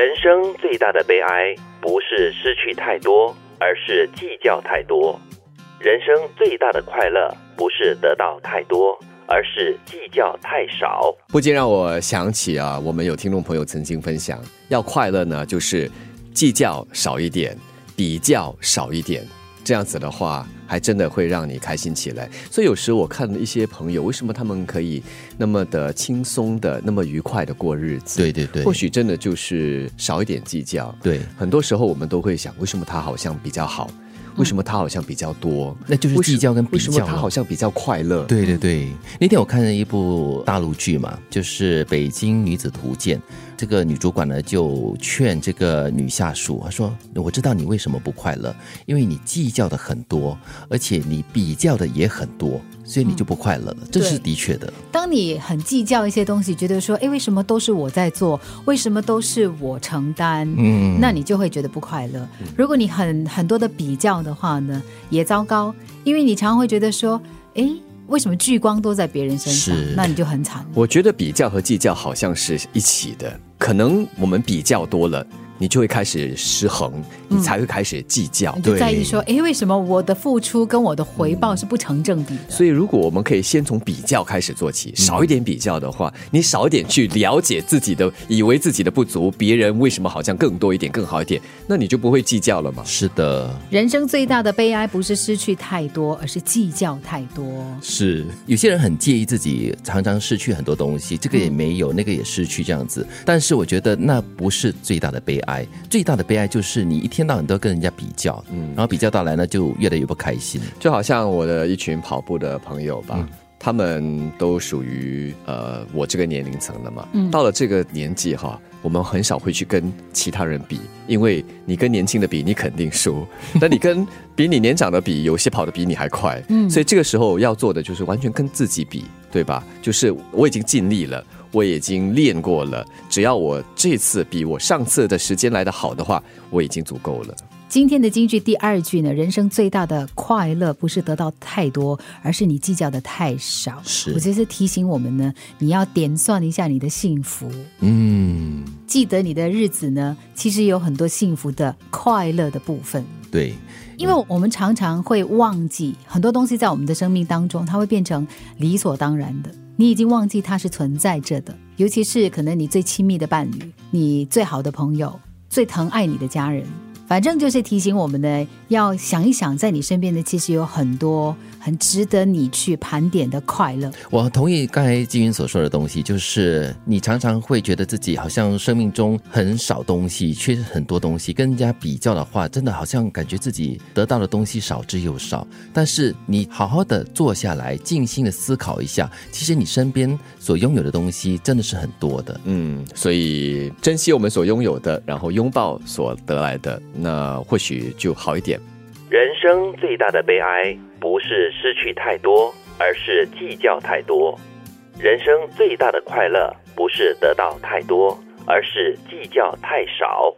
人生最大的悲哀，不是失去太多，而是计较太多；人生最大的快乐，不是得到太多，而是计较太少。不禁让我想起啊，我们有听众朋友曾经分享，要快乐呢，就是计较少一点，比较少一点。这样子的话，还真的会让你开心起来。所以有时我看一些朋友，为什么他们可以那么的轻松的、那么愉快的过日子？对对对，或许真的就是少一点计较。对，很多时候我们都会想，为什么他好像比较好？为什么他好像比较多？那就是计较跟比较。为什么他好像比较快乐？对对对，那天我看了一部大陆剧嘛，就是《北京女子图鉴》。这个女主管呢，就劝这个女下属，她说：“我知道你为什么不快乐，因为你计较的很多，而且你比较的也很多，所以你就不快乐了。”这是的确的。当你很计较一些东西，觉得说：“哎，为什么都是我在做？为什么都是我承担？”嗯，那你就会觉得不快乐。如果你很很多的比较的话呢，也糟糕，因为你常常会觉得说：“哎。”为什么聚光都在别人身上？那你就很惨。我觉得比较和计较好像是一起的，可能我们比较多了。你就会开始失衡，你才会开始计较，就在意说，哎，为什么我的付出跟我的回报是不成正比的？所以，如果我们可以先从比较开始做起，少一点比较的话，你少一点去了解自己的，以为自己的不足，别人为什么好像更多一点、更好一点，那你就不会计较了嘛？是的，人生最大的悲哀不是失去太多，而是计较太多。是有些人很介意自己常常失去很多东西，这个也没有，那个也失去这样子。但是我觉得那不是最大的悲哀。最大的悲哀就是你一天到晚都跟人家比较，嗯，然后比较到来呢，就越来越不开心。就好像我的一群跑步的朋友吧，他们都属于呃我这个年龄层的嘛。嗯，到了这个年纪哈，我们很少会去跟其他人比，因为你跟年轻的比，你肯定输；那你跟比你年长的比，有些跑得比你还快。嗯，所以这个时候要做的就是完全跟自己比，对吧？就是我已经尽力了。我已经练过了，只要我这次比我上次的时间来的好的话，我已经足够了。今天的京剧第二句呢，人生最大的快乐不是得到太多，而是你计较的太少。是，我觉得是提醒我们呢，你要点算一下你的幸福。嗯，记得你的日子呢，其实有很多幸福的、快乐的部分。对，因为我们常常会忘记很多东西，在我们的生命当中，它会变成理所当然的。你已经忘记它是存在着的，尤其是可能你最亲密的伴侣、你最好的朋友、最疼爱你的家人。反正就是提醒我们呢，要想一想，在你身边的其实有很多很值得你去盘点的快乐。我同意刚才金云所说的东西，就是你常常会觉得自己好像生命中很少东西，缺很多东西，跟人家比较的话，真的好像感觉自己得到的东西少之又少。但是你好好的坐下来，静心的思考一下，其实你身边所拥有的东西真的是很多的。嗯，所以珍惜我们所拥有的，然后拥抱所得来的。那或许就好一点。人生最大的悲哀，不是失去太多，而是计较太多；人生最大的快乐，不是得到太多，而是计较太少。